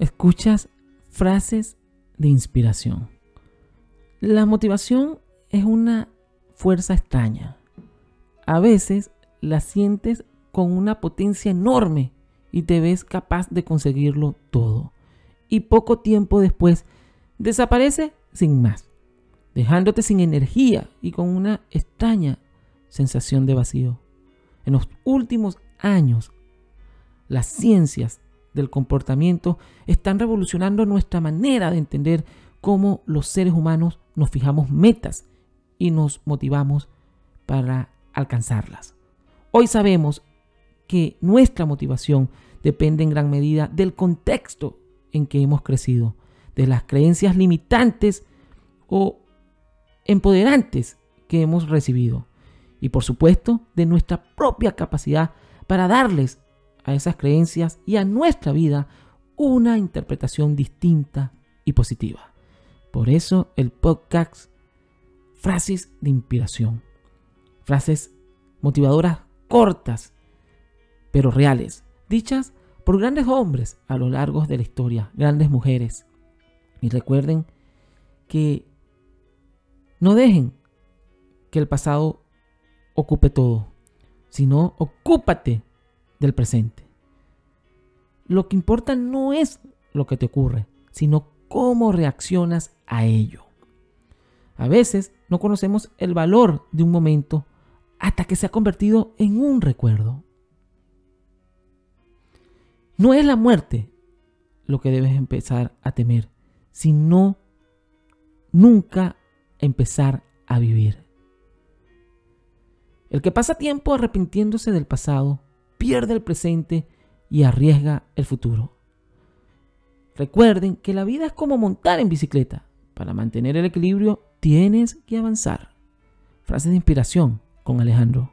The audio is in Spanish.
Escuchas frases de inspiración. La motivación es una fuerza extraña. A veces la sientes con una potencia enorme y te ves capaz de conseguirlo todo. Y poco tiempo después desaparece sin más, dejándote sin energía y con una extraña sensación de vacío. En los últimos años, las ciencias del comportamiento están revolucionando nuestra manera de entender cómo los seres humanos nos fijamos metas y nos motivamos para alcanzarlas. Hoy sabemos que nuestra motivación depende en gran medida del contexto en que hemos crecido, de las creencias limitantes o empoderantes que hemos recibido y por supuesto de nuestra propia capacidad para darles a esas creencias y a nuestra vida una interpretación distinta y positiva. Por eso el podcast Frases de Inspiración. Frases motivadoras cortas, pero reales, dichas por grandes hombres a lo largo de la historia, grandes mujeres. Y recuerden que no dejen que el pasado ocupe todo, sino ocúpate del presente. Lo que importa no es lo que te ocurre, sino cómo reaccionas a ello. A veces no conocemos el valor de un momento hasta que se ha convertido en un recuerdo. No es la muerte lo que debes empezar a temer, sino nunca empezar a vivir. El que pasa tiempo arrepintiéndose del pasado pierde el presente y arriesga el futuro. Recuerden que la vida es como montar en bicicleta. Para mantener el equilibrio tienes que avanzar. Frase de inspiración con Alejandro.